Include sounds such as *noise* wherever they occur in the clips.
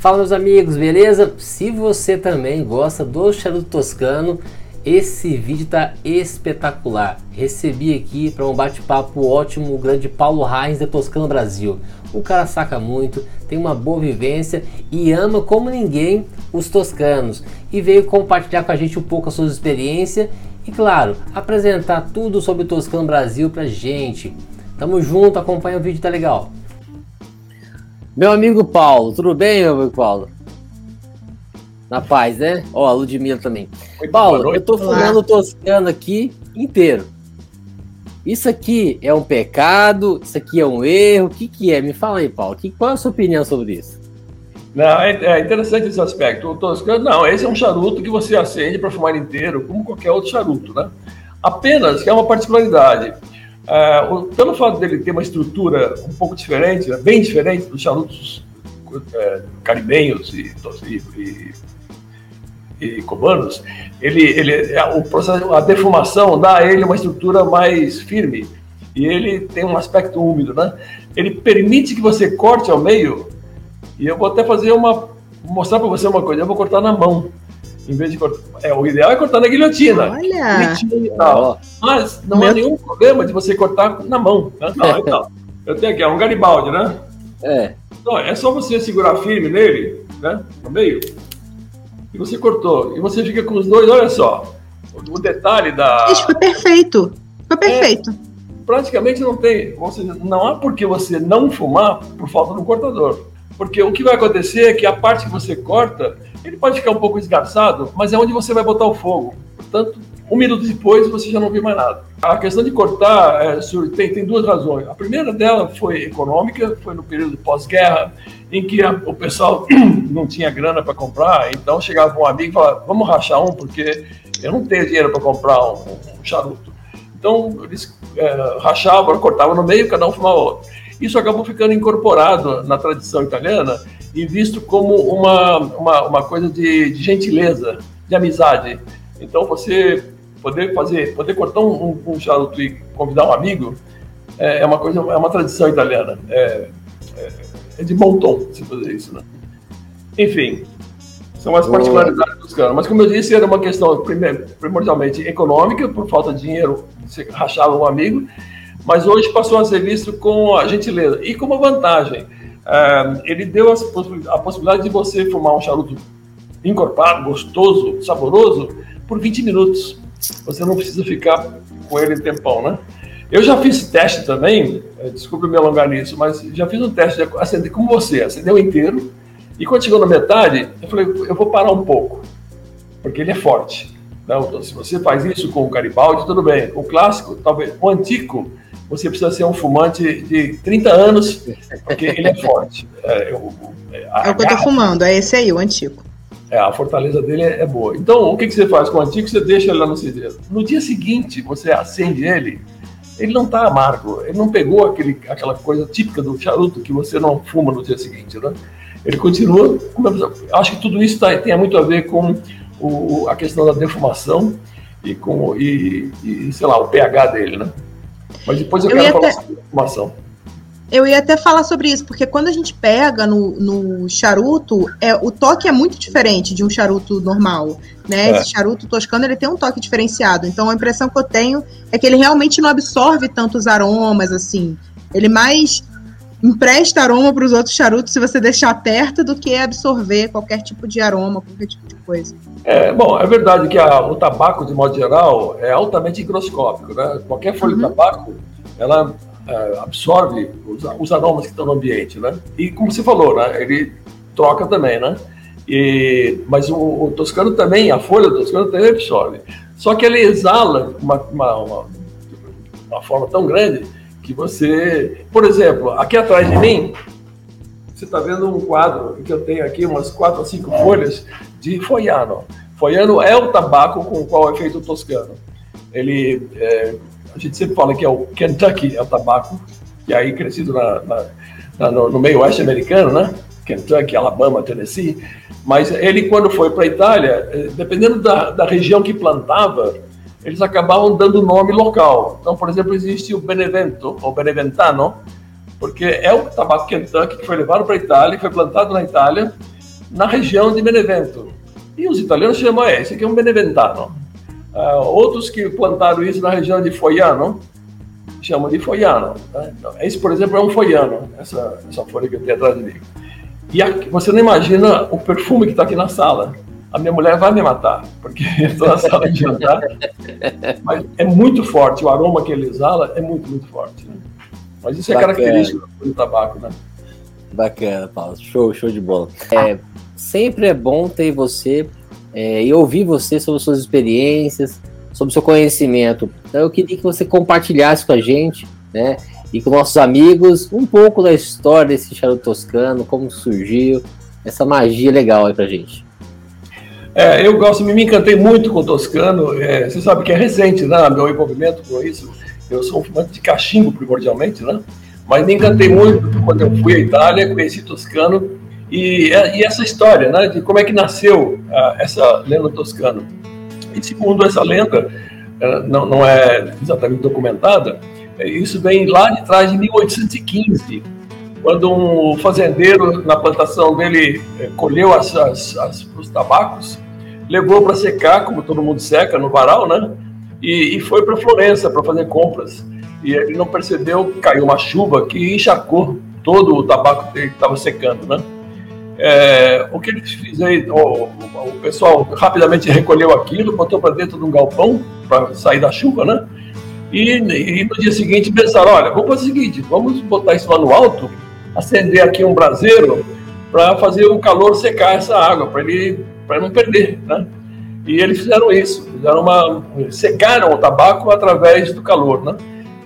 Fala meus amigos, beleza? Se você também gosta do charuto toscano, esse vídeo tá espetacular. Recebi aqui para um bate-papo ótimo o grande Paulo Reis da Toscano Brasil. O cara saca muito, tem uma boa vivência e ama como ninguém os toscanos. E veio compartilhar com a gente um pouco a sua experiência e, claro, apresentar tudo sobre o Toscano Brasil pra gente. Tamo junto, acompanha o vídeo, tá legal. Meu amigo Paulo, tudo bem, meu amigo Paulo? Na paz, né? Ó, a Ludmilla também. Muito Paulo, eu tô fumando toscano aqui inteiro. Isso aqui é um pecado? Isso aqui é um erro? O que, que é? Me fala aí, Paulo. Que, qual é a sua opinião sobre isso? Não, é, é interessante esse aspecto. O toscano, não, esse é um charuto que você acende para fumar inteiro, como qualquer outro charuto, né? Apenas que é uma particularidade. O, pelo fato dele ter uma estrutura um pouco diferente, né, bem diferente dos charutos é, caribenhos e, e, e, e cubanos, ele, ele, o processo, a defumação dá a ele uma estrutura mais firme e ele tem um aspecto úmido, né? Ele permite que você corte ao meio e eu vou até fazer uma mostrar para você uma coisa. Eu vou cortar na mão em vez de cortar. É, o ideal é cortar na guilhotina. Olha! E tal. Mas não Meu... há nenhum problema de você cortar na mão. Né? Não, então, eu tenho aqui, é um Garibaldi, né? É. Então, é só você segurar firme nele, né? No meio. E você cortou. E você fica com os dois, olha só. O detalhe da. Isso foi perfeito. Foi é, perfeito. É, praticamente não tem. Você, não há por que você não fumar por falta um cortador. Porque o que vai acontecer é que a parte que você corta, ele pode ficar um pouco esgarçado, mas é onde você vai botar o fogo. Portanto, um minuto depois você já não vê mais nada. A questão de cortar é, tem, tem, duas razões. A primeira dela foi econômica, foi no período pós-guerra, em que a, o pessoal *clears throat* não tinha grana para comprar, então chegava um amigo e falava: vamos rachar um, porque eu não tenho dinheiro para comprar um, um, charuto. Então eles é, rachavam, cortavam no meio, cada um fumava outro. Isso acabou ficando incorporado na tradição italiana e visto como uma, uma, uma coisa de, de gentileza, de amizade. Então, você poder fazer, poder cortar um, um, charuto e convidar um amigo é, é, uma coisa, é uma tradição italiana. É, é, é de bom tom se fazer isso, né? Enfim, são as particularidades dos caras. Mas, como eu disse, era uma questão primordialmente econômica, por falta de dinheiro, você rachava um amigo, mas hoje passou a ser visto com a gentileza e com uma vantagem. É, ele deu a possibilidade de você fumar um charuto encorpado, gostoso, saboroso, por 20 minutos. Você não precisa ficar com ele um tempão, né? Eu já fiz teste também, é, desculpe me alongar nisso, mas já fiz um teste de acender como você, acendeu inteiro, e quando chegou na metade, eu falei, eu vou parar um pouco, porque ele é forte. Então, se você faz isso com o Garibaldi, tudo bem. O clássico, talvez, o antigo, você precisa ser um fumante de 30 anos, porque ele é forte. É, o, é o que eu tô fumando, é esse aí, o antigo. É, a fortaleza dele é, é, boa. Então, o que, que você faz com o antigo? Você deixa ele lá no cinzeiro. No dia seguinte, você acende ele, ele não está amargo, ele não pegou aquele, aquela coisa típica do charuto que você não fuma no dia seguinte, né? Ele continua. Acho que tudo isso tá, tem muito a ver com o, a questão da defumação e com e, e, sei lá, o pH dele, né? Mas depois eu, eu quero falar até... sobre defumação. Eu ia até falar sobre isso, porque quando a gente pega no, no charuto, é, o toque é muito diferente de um charuto normal, né? É. Esse charuto toscano, ele tem um toque diferenciado. Então, a impressão que eu tenho é que ele realmente não absorve tantos aromas, assim. Ele mais empresta aroma para os outros charutos se você deixar perto do que absorver qualquer tipo de aroma, qualquer tipo de coisa. É, bom, é verdade que a, o tabaco, de modo geral, é altamente higroscópico, né? Qualquer folha uhum. de tabaco, ela é, absorve os, os, aromas que estão no ambiente, né? E como você falou, né? Ele troca também, né? E, mas o, o toscano também, a folha do toscano também absorve. Só que ele exala uma, uma, uma, uma forma tão grande que você, por exemplo, aqui atrás de mim, você está vendo um quadro que eu tenho aqui, umas quatro ou cinco folhas de foiano. Foiano é o tabaco com o qual é feito o toscano. Ele, é, a gente sempre fala que é o Kentucky, é o tabaco, que é aí crescido na, na, na, no, no meio oeste americano, né? Kentucky, Alabama, Tennessee. Mas ele, quando foi para a Itália, é, dependendo da, da região que plantava, eles acabavam dando nome local. Então, por exemplo, existe o Benevento, ou Beneventano, porque é o tabaco Kentucky que foi levado para a Itália, que foi plantado na Itália, na região de Benevento. E os italianos chamam, é, esse aqui é um Beneventano. Uh, outros que plantaram isso na região de Foiano, chamam de Foiano. Né? Esse, por exemplo, é um Foiano, essa, essa folha que eu tenho atrás de mim. E aqui, você não imagina o perfume que está aqui na sala. A minha mulher vai me matar, porque *laughs* eu estou na sala de jantar. Mas é muito forte, o aroma que ele exala é muito, muito forte. Né? Mas isso é Bacana. característico do tabaco, né? Bacana, Paulo. Show, show de bola. É, sempre é bom ter você é, e ouvir você sobre suas experiências, sobre seu conhecimento. Então eu queria que você compartilhasse com a gente, né? e com nossos amigos um pouco da história desse charuto toscano, como surgiu, essa magia legal aí pra gente. É, eu gosto, me encantei muito com o toscano, é, você sabe que é recente, né, meu envolvimento com isso, eu sou um fumante de cachimbo primordialmente, né, mas me encantei muito quando eu fui à Itália, conheci toscano, e, é, e essa história, né, de como é que nasceu uh, essa lenda toscano. E segundo essa lenda, uh, não, não é exatamente documentada, isso vem lá de trás de 1815, quando um fazendeiro na plantação dele eh, colheu as, as, as, os tabacos, levou para secar, como todo mundo seca no varal, né? E, e foi para Florença para fazer compras. E ele não percebeu, caiu uma chuva que encharcou todo o tabaco que estava secando, né? É, o que ele fez aí, o, o, pessoal rapidamente recolheu aquilo, botou para dentro de um galpão para sair da chuva, né? E, e, no dia seguinte pensaram, olha, vamos fazer o seguinte, vamos botar isso lá no alto, acender aqui um braseiro para fazer o calor secar essa água, para ele para não perder, né? E eles fizeram isso, fizeram uma secaram o tabaco através do calor, né?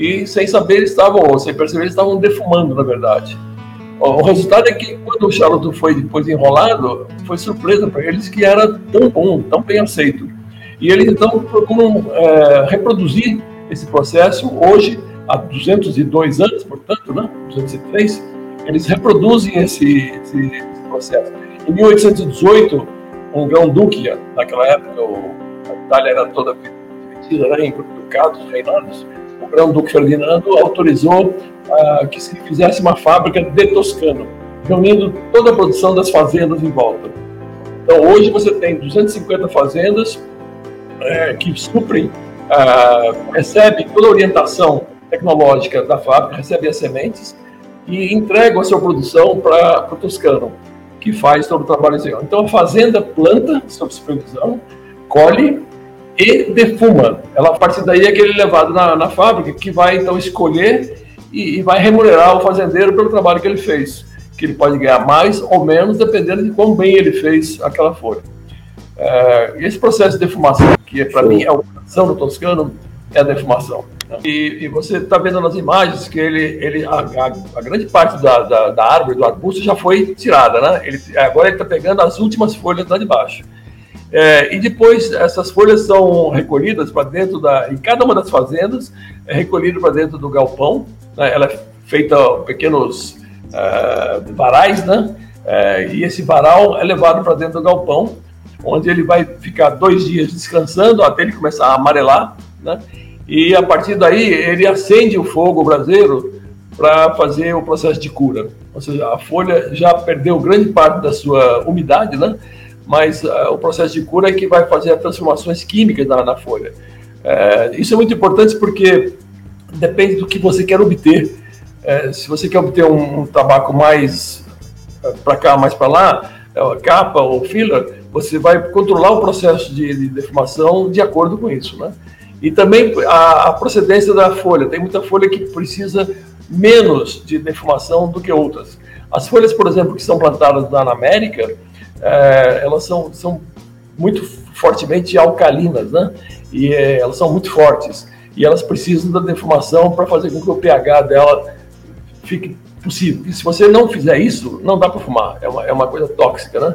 E sem saber eles estavam, sem perceber eles estavam defumando, na verdade. O resultado é que quando o charuto foi depois enrolado, foi surpresa para eles que era tão bom, tão bem aceito. E eles então procuram é, reproduzir esse processo. Hoje, há 202 anos, portanto, né, 203, eles reproduzem esse, esse, esse processo. Em 1818, um grão-duque, naquela época a Itália era toda dividida né, em ducados, reinados, o grão-duque Ferdinando autorizou uh, que se fizesse uma fábrica de Toscano, reunindo toda a produção das fazendas em volta. Então, hoje você tem 250 fazendas é, que suprem uh, recebe toda a orientação tecnológica da fábrica, recebe as sementes e entrega a sua produção para o Toscano, que faz todo o trabalho Então a fazenda planta sob supervisão, colhe e defuma. Ela a partir daí é aquele levado na, na fábrica que vai então escolher e, e, vai remunerar o fazendeiro pelo trabalho que ele fez, que ele pode ganhar mais ou menos dependendo de quão bem ele fez aquela folha. É, esse processo de defumação, que para mim é o coração do toscano, é a defumação. E, e você está vendo nas imagens que ele, ele a, a, a grande parte da, da, da, árvore, do arbusto, já foi tirada, né? Ele, agora ele está pegando as últimas folhas lá de baixo. É, e depois essas folhas são recolhidas para dentro da. Em cada uma das fazendas, é recolhido para dentro do galpão. Né? Ela é feita pequenos uh, varais, né? É, e esse varal é levado para dentro do galpão onde ele vai ficar dois dias descansando até ele começar a amarelar, né? E a partir daí ele acende o fogo braseiro para fazer o processo de cura. Ou seja, a folha já perdeu grande parte da sua umidade, né? Mas uh, o processo de cura é que vai fazer as transformações químicas na, na folha. Uh, isso é muito importante porque depende do que você quer obter. Uh, se você quer obter um, um tabaco mais para cá, mais para lá, capa ou filler, você vai controlar o processo de, de defumação de acordo com isso, né? E também a, a, procedência da folha. Tem muita folha que precisa menos de defumação do que outras. As folhas, por exemplo, que são plantadas lá na América, é, elas são, são muito fortemente alcalinas, né? E é, elas são muito fortes. E elas precisam da defumação para fazer com que o pH dela fique possível. E se você não fizer isso, não dá para fumar. É uma, é uma coisa tóxica, né?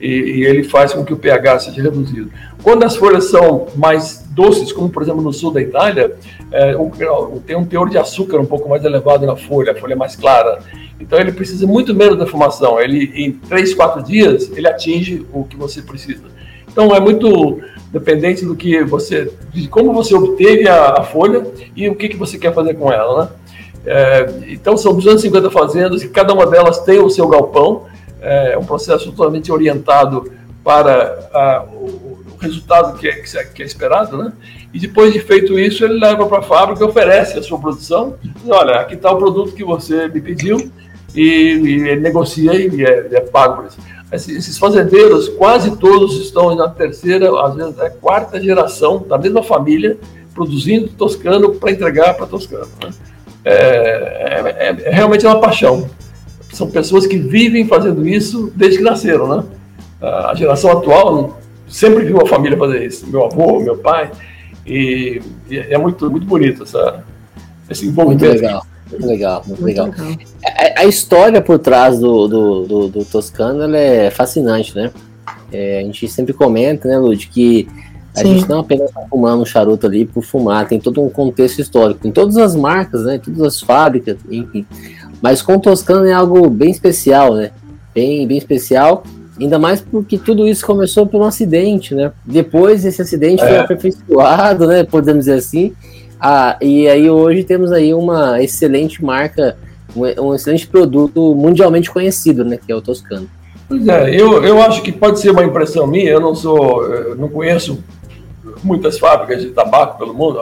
E, e, ele faz com que o pH seja reduzido. Quando as folhas são mais doces, como por exemplo no sul da Itália, é, tem um teor de açúcar um pouco mais elevado na folha, a folha é mais clara. Então ele precisa muito menos da fumação. Ele em 3, 4 dias ele atinge o que você precisa. Então é muito dependente do que você, de como você obteve a, a folha e o que, que você quer fazer com ela, né? É, então são 250 fazendas e cada uma delas tem o seu galpão é um processo totalmente orientado para a, o, o, resultado que é, que é, esperado, né? E depois de feito isso, ele leva para a fábrica, oferece a sua produção, diz, olha, aqui está o produto que você me pediu e, e ele negocia e é, é pago por isso. Esses fazendeiros, quase todos estão na terceira, às vezes é quarta geração da mesma família, produzindo toscano para entregar para toscano. Né? É, é, é, realmente é uma paixão. São pessoas que vivem fazendo isso desde que nasceram, né? A geração atual sempre viu a família fazer isso, meu avô, meu pai, e, e é muito, muito bonito essa, esse envolvimento. Muito legal. Muito legal, muito, muito legal. legal. A, a, história por trás do, do, do, do Toscano é fascinante, né? É, a gente sempre comenta, né, Lud, que a Sim. gente não apenas está fumando um charuto ali por fumar, tem todo um contexto histórico, tem todas as marcas, né, todas as fábricas, enfim. Mas com o Toscano é algo bem especial, né? Bem, bem especial, ainda mais porque tudo isso começou por um acidente, né? Depois esse acidente é. foi aperfeiçoado, né, podemos dizer assim, ah, e aí hoje temos aí uma excelente marca, um, um, excelente produto mundialmente conhecido, né? Que é o Toscano. Pois é, eu, eu acho que pode ser uma impressão minha, eu não sou, eu não conheço muitas fábricas de tabaco pelo mundo.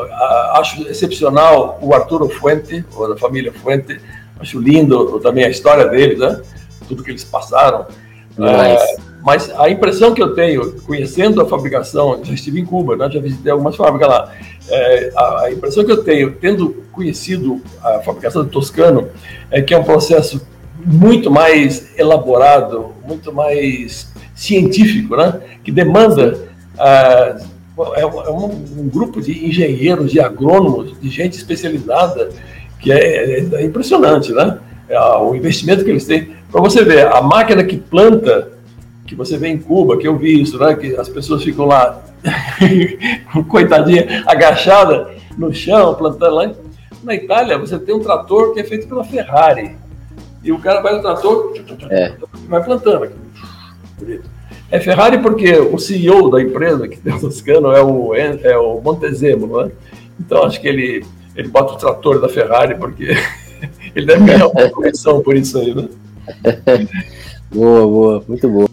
Acho excepcional o Arturo Fuente, ou da família Fuente. Acho lindo também a história deles, né? Tudo que eles passaram. É, mas a impressão que eu tenho, conhecendo a fabricação, já estive em Cuba, né? já visitei algumas fábricas lá. É, a, a, impressão que eu tenho, tendo conhecido a fabricação do Toscano, é que é um processo muito mais elaborado, muito mais científico, né? que demanda. Ah, é, é um, um, grupo de engenheiros, de agrônomos, de gente especializada, que é, é impressionante, né? É, o investimento que eles têm. Para você ver, a máquina que planta, que você vê em Cuba, que eu vi isso, né? Que as pessoas ficam lá, *laughs* coitadinha, agachada no chão, plantando lá. Na Itália, você tem um trator que é feito pela Ferrari. E o cara vai no trator, é. vai plantando. Bonito. É Ferrari porque o CEO da empresa que tem o Toscano é o, é o Montezemo, não é? Então acho que ele, ele bota o trator da Ferrari porque *laughs* ele deve ganhar uma comissão por isso aí, né? *laughs* boa, boa, muito boa.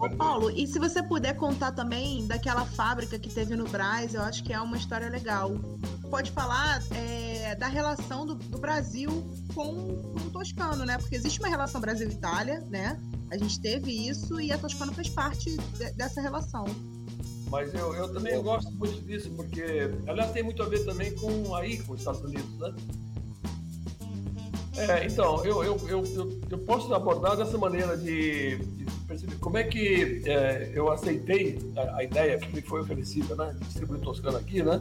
Ô Paulo, e se você puder contar também daquela fábrica que teve no Brás, eu acho que é uma história legal. Pode falar é, da relação do, do Brasil com, com, o Toscano, né? Porque existe uma relação Brasil-Itália, né? A gente teve isso e a Toscano fez parte de, dessa relação. Mas eu, eu também gosto muito disso, porque, aliás, tem muito a ver também com aí, com os Estados Unidos, né? É, então, eu, eu, eu, eu, posso abordar dessa maneira de, de perceber como é que é, eu aceitei a, a, ideia que me foi oferecida, né, distribuir Toscano aqui, né,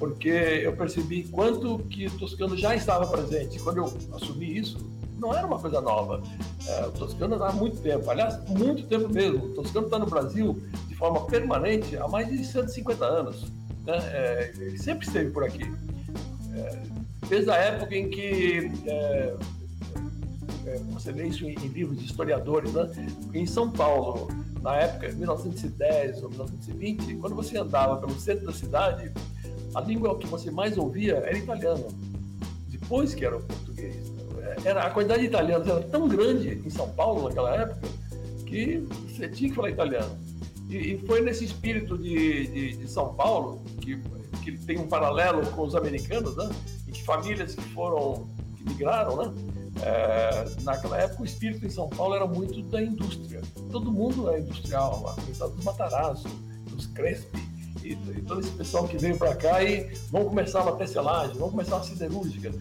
porque eu percebi quanto que Toscano já estava presente. Quando eu assumi isso, não era uma coisa nova. É, o Toscano há muito tempo, aliás, muito tempo mesmo. O Toscano está no Brasil de forma permanente há mais de 150 anos. Né? É, sempre esteve por aqui. É, desde a época em que é, você vê isso em, em, livros de historiadores, né? Em São Paulo, na época, 1910 ou 1920, quando você andava pelo centro da cidade, a língua que você mais ouvia era italiano. Depois que era o português. Era, a quantidade de italianos era tão grande em São Paulo naquela época que você tinha que falar italiano. E, e foi nesse espírito de, de, de São Paulo que, que tem um paralelo com os americanos, né? Em que famílias que foram que migraram, né? É, naquela época o espírito em São Paulo era muito da indústria. Todo mundo é industrial, a começar dos Matarazzo, dos Crespi, e, e, todo esse pessoal que veio para cá e vão começar uma tecelagem, vão começar uma siderúrgica.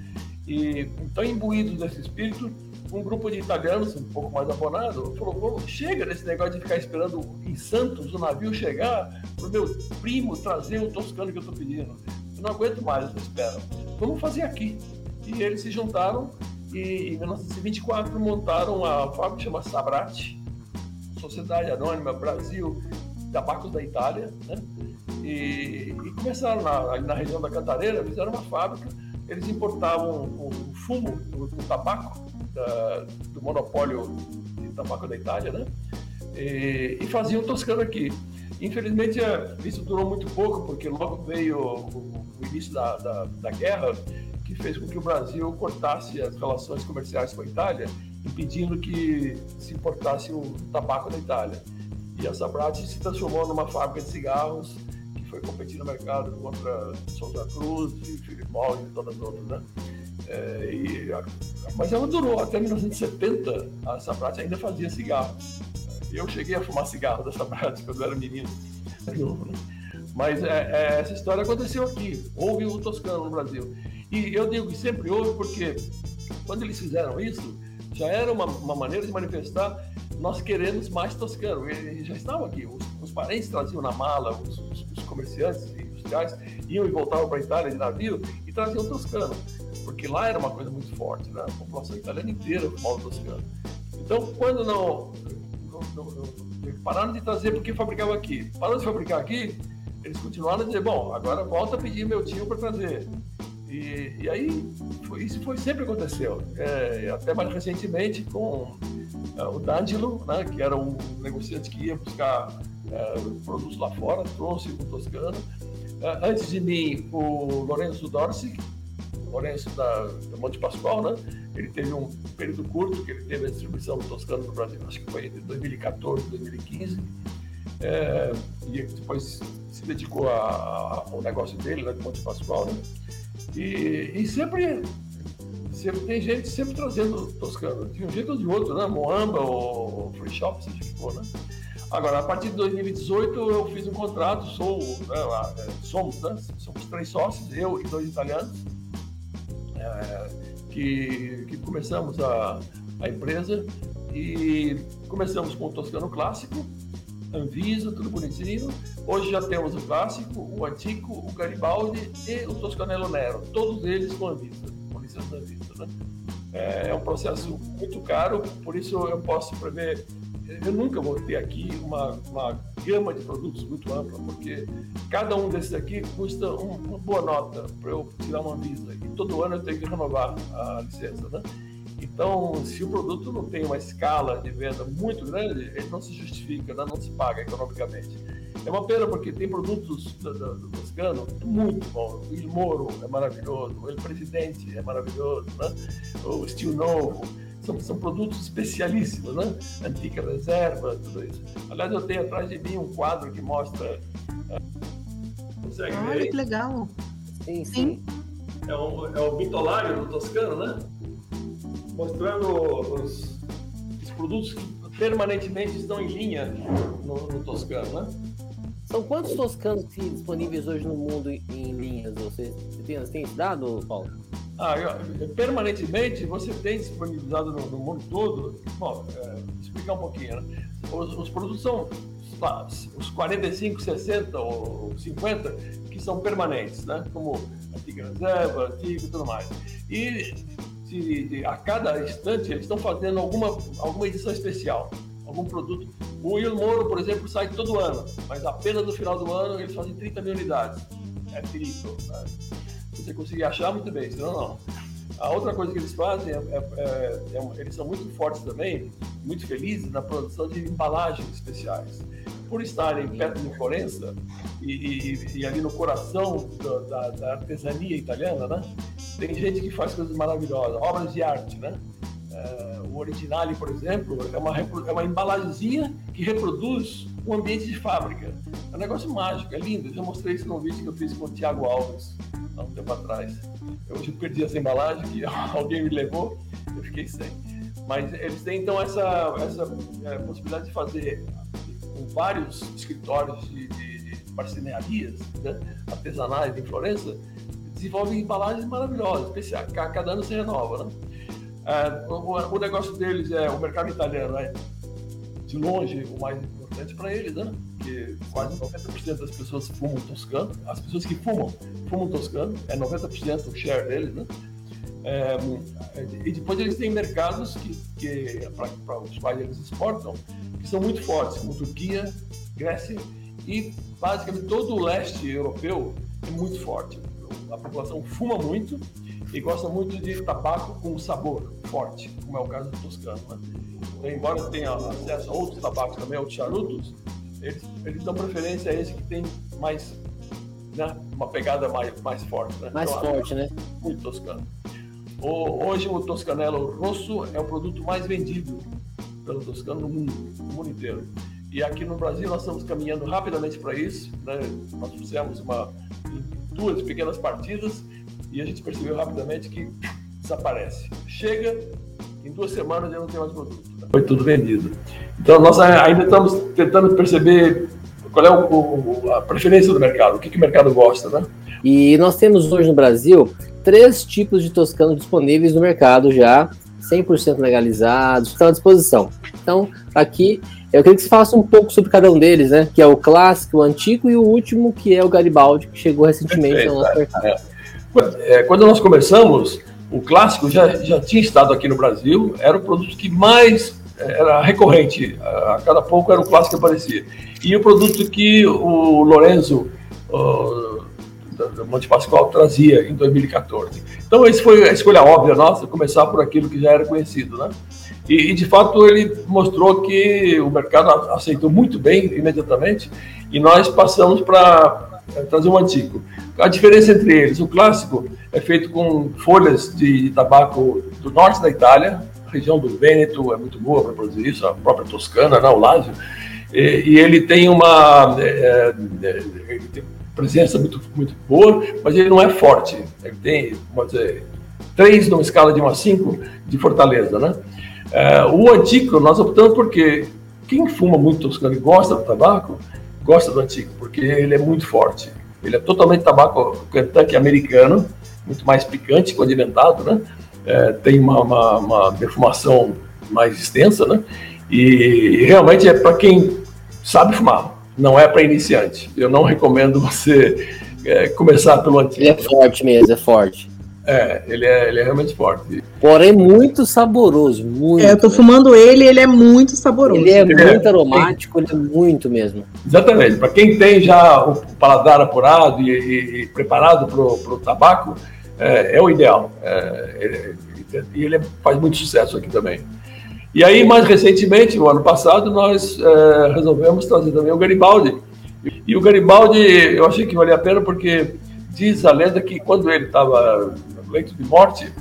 E então, imbuídos desse espírito, um grupo de italianos, um pouco mais abonado, falou: chega desse negócio de ficar esperando em Santos o navio chegar para o meu primo trazer o toscano que eu estou pedindo. Eu não aguento mais essa espera. Vamos fazer aqui. E eles se juntaram e em 1924 montaram a fábrica que chama Sabrati, Sociedade Anônima Brasil Tabacos da Itália, né? E, e começaram na, na região da Cantareira, fizeram uma fábrica, eles importavam o, o fumo, o, o tabaco da, do monopólio de tabaco da Itália, né? E, e faziam toscano aqui. Infelizmente, é, isso durou muito pouco, porque logo veio o, o início da, da, da guerra que fez com que o Brasil cortasse as relações comerciais com a Itália impedindo que se importasse o tabaco da Itália. E a Sabrati se transformou numa fábrica de cigarros que foi competir no mercado contra Souza Cruz, e Morris e todas as outras, né? É, e, mas ela durou até 1970. A Sabrati ainda fazia cigarro. Eu cheguei a fumar cigarro da Sabrati *laughs* quando eu era menino. Mas é, é, essa história aconteceu aqui. Houve o Toscano no Brasil. E eu digo que sempre houve porque quando eles fizeram isso, já era uma, uma maneira de manifestar nós queremos mais toscano. Eles já estavam aqui. Os, os parentes traziam na mala, os, os, os comerciantes industriais iam e voltavam para a Itália de navio e traziam toscano, porque lá era uma coisa muito forte, né? a população italiana inteira fumava toscano. Então, quando não pararam de trazer porque fabricava aqui, pararam de fabricar aqui, eles continuaram a dizer: bom, agora volta a pedir meu tio para trazer. E, e aí, foi, isso foi sempre aconteceu. É, até mais recentemente com é, o D'Angelo, né, que era um negociante que ia buscar é, produtos lá fora, trouxe o Toscano. É, antes de mim, o Lourenço Dorsi, Lourenço da, da Monte Pascoal, né? Ele teve um período curto que ele teve a distribuição do Toscano no Brasil, acho que foi entre 2014 e 2015. É, e depois se dedicou ao negócio dele, né, de Monte Pascoal, né? E, e sempre, sempre tem gente sempre trazendo Toscano, de um jeito ou de outro, né? Moamba ou Free Shop, seja o for, né? Agora, a partir de 2018, eu fiz um contrato, sou, né, é, somos, né? Somos três sócios, eu e dois italianos, é, que, que começamos a, a empresa e começamos com o Toscano Clássico, Anvisa, tudo bonitinho. Hoje já temos o clássico, o antigo, o Garibaldi e o Toscanello Nero, todos eles com Anvisa, com licença Anvisa. Né? É, é um processo muito caro, por isso eu posso prever. Eu nunca vou ter aqui uma, uma gama de produtos muito ampla, porque cada um desses aqui custa um, uma boa nota para eu tirar uma Anvisa. E todo ano eu tenho que renovar a licença. Né? Então, se o produto não tem uma escala de venda muito grande, ele não se justifica, né? não se paga economicamente. É uma pena porque tem produtos do, do, do Toscano muito bons. O Il Moro é maravilhoso, o El Presidente é maravilhoso, né? o Steel Novo. São, são produtos especialíssimos, né? Antiga Reserva, tudo isso. Aliás, eu tenho atrás de mim um quadro que mostra. Consegue Olha, ver? que legal! Sim, sim. É o, é o Bitolário do Toscano, né? Mostrando os, os, produtos que permanentemente estão em linha no, no Toscano, né? São quantos toscanos disponíveis hoje no mundo em, linhas? Você, você, tem, você tem esse dado, Paulo? Ah, eu, permanentemente você tem disponibilizado no, no mundo todo. Bom, é, explicar um pouquinho, né? Os, os produtos são os 45, 60 ou 50 que são permanentes, né? Como antiga reserva, antigo e tudo mais. E de, a cada instante eles estão fazendo alguma, alguma edição especial, algum produto. O Will Moro, por exemplo, sai todo ano, mas apenas no final do ano eles fazem 30 mil unidades. É triplo. Né? Se você conseguir achar, muito bem, senão não. A outra coisa que eles fazem é, é, é, é eles são muito fortes também, muito felizes na produção de embalagens especiais. Por estarem perto de Florença e, e, e ali no coração da, da artesania italiana, né? Tem gente que faz coisas maravilhosas, obras de arte, né? É, o Originale, por exemplo, é uma, é uma que reproduz um ambiente de fábrica. É um negócio mágico, é lindo. Eu já mostrei isso num vídeo que eu fiz com o Tiago Alves há um tempo atrás. Eu hoje perdi essa embalagem que *laughs* alguém me levou, eu fiquei sem. Mas eles têm então essa, essa é, possibilidade de fazer com vários escritórios de, de, de marcenarias né, artesanais em Florença, desenvolvem embalagens maravilosas, especiais. Cada ano se renova, né? É, o, o, negócio deles é o mercado italiano é de longe o mais importante para eles, né? Porque quase 90% das pessoas fumam toscano, as pessoas que fumam fumam toscano, é 90% o share deles, né? É, e depois eles têm mercados que, que para os quais eles exportam, que são muito fortes, como Turquia, Grécia e basicamente todo o leste europeu é muito forte a população fuma muito e gosta muito de tabaco com sabor forte, como é o caso do toscano. Né? Então, embora tenha acesso a outros tabacos também, outros charutos, eles, eles dão preferência a esse que tem mais, né, uma pegada mais, mais forte. Né? Mais então, forte, né? Muito toscano. Hoje o Toscanelo Rosso é o produto mais vendido pelo Toscano no mundo, no mundo inteiro. E aqui no Brasil nós estamos caminhando rapidamente para isso. Né? Nós fizemos uma, duas pequenas partidas e a gente percebeu rapidamente que desaparece. Chega, em duas semanas já não tem mais produto. Né? Foi tudo vendido. Então nós ainda estamos tentando perceber qual é o, o, a preferência do mercado, o que, que o mercado gosta, né? E nós temos hoje no Brasil três tipos de toscano disponíveis no mercado já, 100% legalizados, estão à disposição. Então, aqui, eu queria que você falasse um pouco sobre cada um deles, né? Que é o clássico, o antigo e o último, que é o Garibaldi, que chegou recentemente Perfeito, ao nosso mercado. É. É, quando nós começamos, o clássico já, já tinha estado aqui no Brasil, era o produto que mais era recorrente, a cada pouco era o clássico que aparecia. E o produto que o Lorenzo da Monte Pascoal trazia em 2014. Então, essa foi a escolha óbvia nossa, começar por aquilo que já era conhecido, né? E, e, de fato ele mostrou que o mercado aceitou muito bem imediatamente e nós passamos para eh, trazer um antigo. A diferença entre eles, o clássico é feito com folhas de tabaco do norte da Itália, região do Vêneto é muito boa para produzir isso, a própria Toscana, né, o Lásio, e, e ele tem uma é, é, presença muito, muito boa, mas ele não é forte. Ele tem, vamos dizer, três numa escala de uma cinco de fortaleza, né? É, o antigo nós optamos porque quem fuma muito toscano e gosta do tabaco, gosta do antigo, porque ele é muito forte. Ele é totalmente tabaco Kentucky americano, muito mais picante, condimentado, né? É, tem uma, uma, uma, defumação mais extensa, né? E realmente é para quem sabe fumar, não é para iniciante. Eu não recomendo você é, começar pelo antigo. Ele é forte mesmo, é forte. É, ele é, ele é realmente forte. Porém, muito saboroso, muito. É, eu tô fumando ele ele é muito saboroso. Ele é muito aromático, ele é muito mesmo. Exatamente. Para quem tem já o paladar apurado e, e, e preparado para o tabaco, é, é, o ideal. É, e ele faz muito sucesso aqui também. E aí, mais recentemente, no ano passado, nós é, resolvemos trazer também o Garibaldi. E o Garibaldi, eu achei que valia a pena porque diz a lenda que quando ele estava no leito de morte,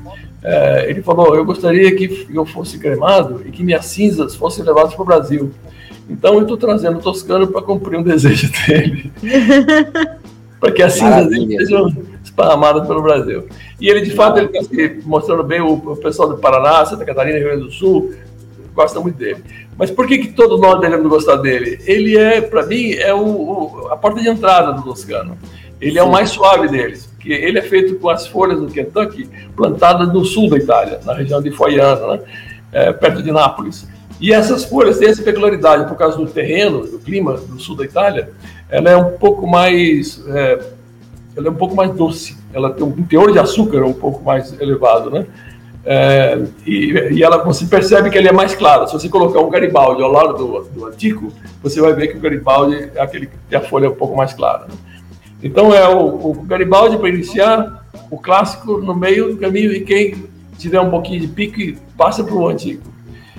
é, ele falou: Eu gostaria que eu fosse cremado e que minhas cinzas fossem levadas para o Brasil. Então eu estou trazendo o Toscano para cumprir um desejo *laughs* dele. para que as cinzas dele sejam esparramadas pelo Brasil. E ele, de fato, ele está mostrando bem o pessoal do Paraná, Santa Catarina, Rio Grande do Sul, gosta muito dele. Mas por que, que todos nós devemos gostar dele? Ele é, para mim, é o, o, a porta de entrada do Toscano. Ele Sim. é o mais suave deles, porque ele é feito com as folhas do Kentucky plantadas no sul da Itália, na região de Foiana, né? é, perto de Nápoles. E essas folhas têm essa peculiaridade, por causa do terreno, do clima do sul da Itália, ela é um pouco mais, é, ela é um pouco mais doce, ela tem um teor de açúcar um pouco mais elevado, né? É, e, e, ela, você percebe que ele é mais claro. Se você colocar um Garibaldi ao lado do, do Antico, você vai ver que o Garibaldi é aquele que tem a folha um pouco mais clara. Né? Então é o, o Garibaldi para iniciar, o clássico no meio do caminho e quem tiver um pouquinho de pique passa para o Antigo.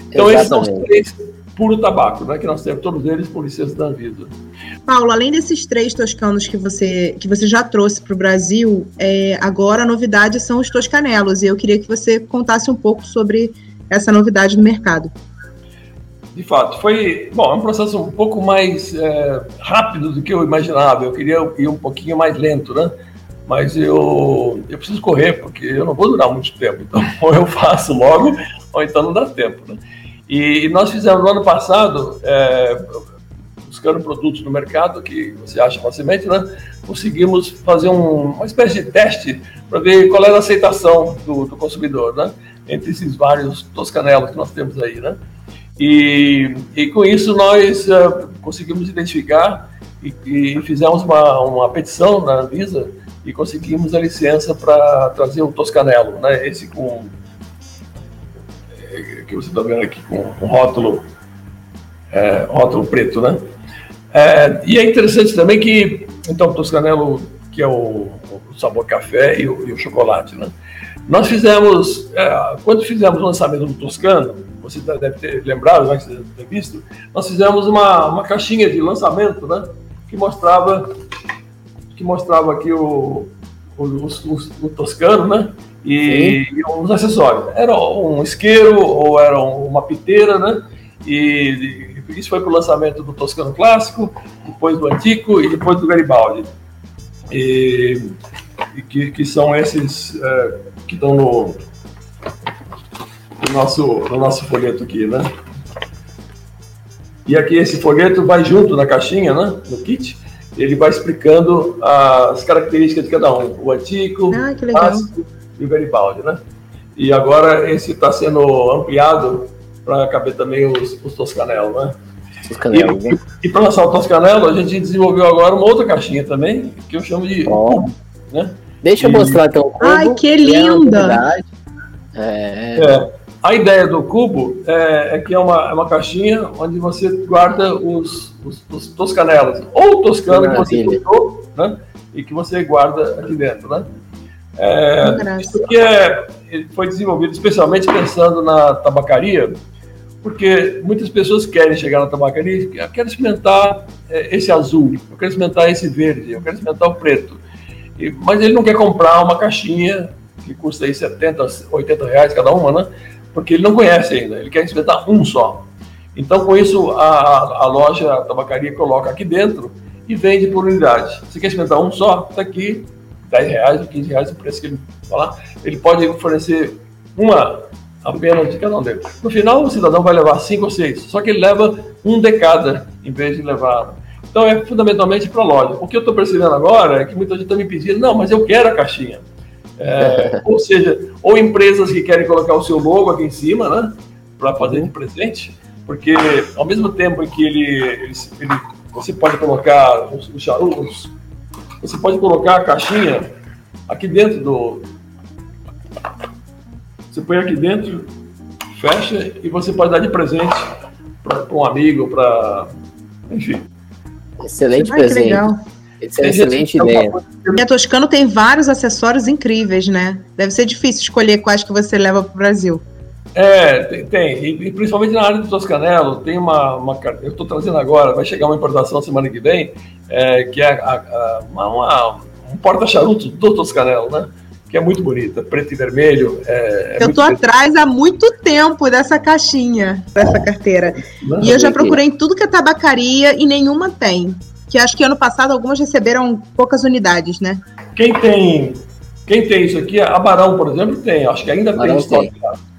Então Exatamente. esses são os três puro tabaco, né, que nós temos todos eles por licença da vida. Paulo, além desses três toscanos que você, que você já trouxe para o Brasil, é, agora a novidade são os toscanelos, e eu queria que você contasse um pouco sobre essa novidade no mercado. De fato, foi bom, é um processo um pouco mais é, rápido do que eu imaginava. Eu queria ir um pouquinho mais lento, né? Mas eu, eu preciso correr, porque eu não vou durar muito tempo. Então, *laughs* ou eu faço logo, ou então não dá tempo. Né? E, nós fizemos no ano passado, é, buscando produtos no mercado que você acha facilmente, né? Conseguimos fazer um, uma espécie de teste para ver qual era a aceitação do, do, consumidor, né? Entre esses vários toscanelos que nós temos aí, né? E, e com isso nós uh, conseguimos identificar e, e, fizemos uma, uma petição na Anvisa e conseguimos a licença para trazer o toscanelo, né? Esse com que você está vendo aqui com um rótulo, é, rótulo preto, né? É, e é interessante também que, então, o Toscanelo, que é o, o sabor café e o, e o, chocolate, né? Nós fizemos, é, quando fizemos o lançamento do Toscano, você deve ter lembrado, vai ter visto, nós fizemos uma, uma caixinha de lançamento, né? Que mostrava, que mostrava aqui o, o, o, o Toscano, né? e, e, os acessórios. Era um isqueiro ou era uma piteira, né? E isso foi para o lançamento do Toscano Clássico, depois do Antico e depois do Garibaldi. E, e que, que, são esses é, que estão no, no, nosso, no nosso folheto aqui, né? E aqui esse folheto vai junto na caixinha, né? No kit ele vai explicando as características de cada um, o antigo, ah, o clássico e o Garibaldi, né? E agora esse está sendo ampliado para caber também os, os Toscanello, né? Toscanello, e, né? e para lançar o Toscanello, a gente desenvolveu agora uma outra caixinha também, que eu chamo de oh. né? Deixa eu mostrar então o cubo. Ai, que linda! É, é, a ideia do cubo é, é, que é uma, é uma caixinha onde você guarda os, os, os toscanelos, ou toscano que você cortou, né? E que você guarda aqui dentro, né? É, isso é, foi desenvolvido especialmente pensando na tabacaria, porque muitas pessoas querem chegar na tabacaria, querem experimentar é, esse azul, eu quero experimentar esse verde, eu quero experimentar o preto. E, mas ele não quer comprar uma caixinha que custa aí 70, 80 reais cada uma, né? Porque ele não conhece ainda, ele quer experimentar um só. Então, com isso, a, a loja, a tabacaria coloca aqui dentro e vende por unidade. Você quer experimentar um só? Está aqui, 10 reais ou 15 reais o preço que ele falar. Ele pode fornecer uma apenas de cada um deles. No final, o cidadão vai levar cinco ou seis, só que ele leva um de cada, em vez de levar. Então, é fundamentalmente para a loja. O que eu estou percebendo agora é que muita gente está me pedindo, não, mas eu quero a caixinha. É, *laughs* ou seja, ou empresas que querem colocar o seu logo aqui em cima, né, para fazer de presente, porque ao mesmo tempo em que ele, ele, ele você pode colocar os, os charutos, você pode colocar a caixinha aqui dentro do. Você põe aqui dentro, fecha e você pode dar de presente para um amigo, para. Enfim. Excelente presente. Legal. Essa é excelente ideia. E a Toscano tem vários acessórios incríveis, né? Deve ser difícil escolher quais que você leva para o Brasil. É, tem, tem. E, e, principalmente na área do Toscanelo, tem uma, uma eu estou trazendo agora, vai chegar uma importação semana que vem, é, que é a, a, uma, uma, um porta-charuto do Toscanelo, né? Que é muito bonita, preto e vermelho. É, é eu estou atrás há muito tempo dessa caixinha, dessa carteira. Não, e eu já procurei em tudo que é tabacaria e nenhuma tem. Que acho que ano passado algumas receberam poucas unidades, né? Quem tem, quem tem isso aqui, a Barão, por exemplo, tem. Acho que ainda Barão tem estoque. Tem.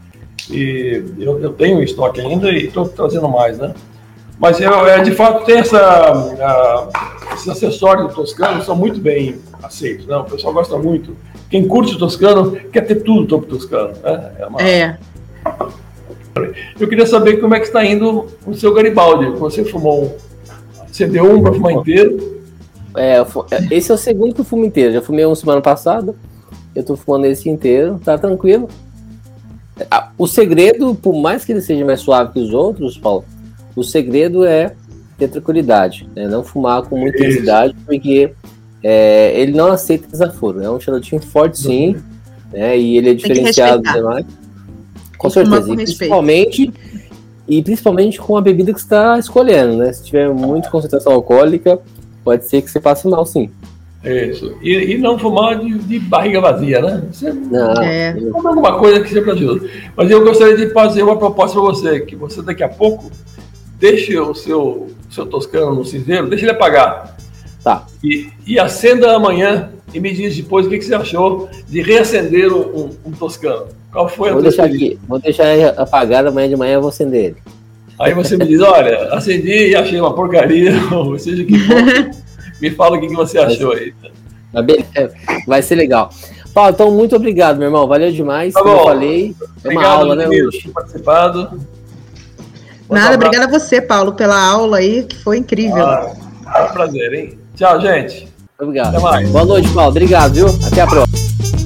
E eu, eu tenho estoque ainda e estou trazendo mais, né? Mas eu, é, de fato tem essa, a, esses acessórios do Toscano são muito bem aceitos, né? O pessoal gosta muito. Quem curte o Toscano quer ter tudo topo Toscano, né? É, uma... é. Eu queria saber como é que está indo o seu Garibaldi. Você fumou, você deu um para fumar inteiro? É, é, esse é o segundo que eu fumo inteiro. Já fumei um semana passada. Eu estou fumando esse inteiro, tá tranquilo. O segredo, por mais que ele seja mais suave que os outros, Paulo, o segredo é ter tranquilidade, né? não fumar com muita intensidade, porque é, ele não aceita desaforo. É um charutinho forte, sim, né? e ele é diferenciado demais. Com certeza, e principalmente, e principalmente com a bebida que você está escolhendo, né? Se tiver muita concentração alcoólica, pode ser que você passe mal, sim. Isso. E, e não fumar de, de, barriga vazia, né? Você não, é. alguma coisa que sempre ajuda. Mas eu gostaria de fazer uma proposta para você, que você daqui a pouco deixe o seu, seu toscano no cinzeiro, deixe ele apagar. Tá. E, e acenda amanhã e me diz depois o que, que você achou de reacender um, um, toscano. Qual foi a vou deixar aqui, Vou deixar ele apagado, amanhã de manhã eu vou acender ele. Aí você me diz, olha, acendi e achei uma porcaria, *laughs* ou seja que for. Me fala o que, que você achou aí. Vai ser legal. Paulo, então muito obrigado, meu irmão. Valeu demais. Tá como eu falei, é uma aula, né, hoje? participado. Nada, obrigada a você, Paulo, pela aula aí, que foi incrível. Ah, é um prazer, hein? Tchau, gente. Obrigado. Até mais. Boa noite, Paulo. Obrigado, viu? Até a próxima.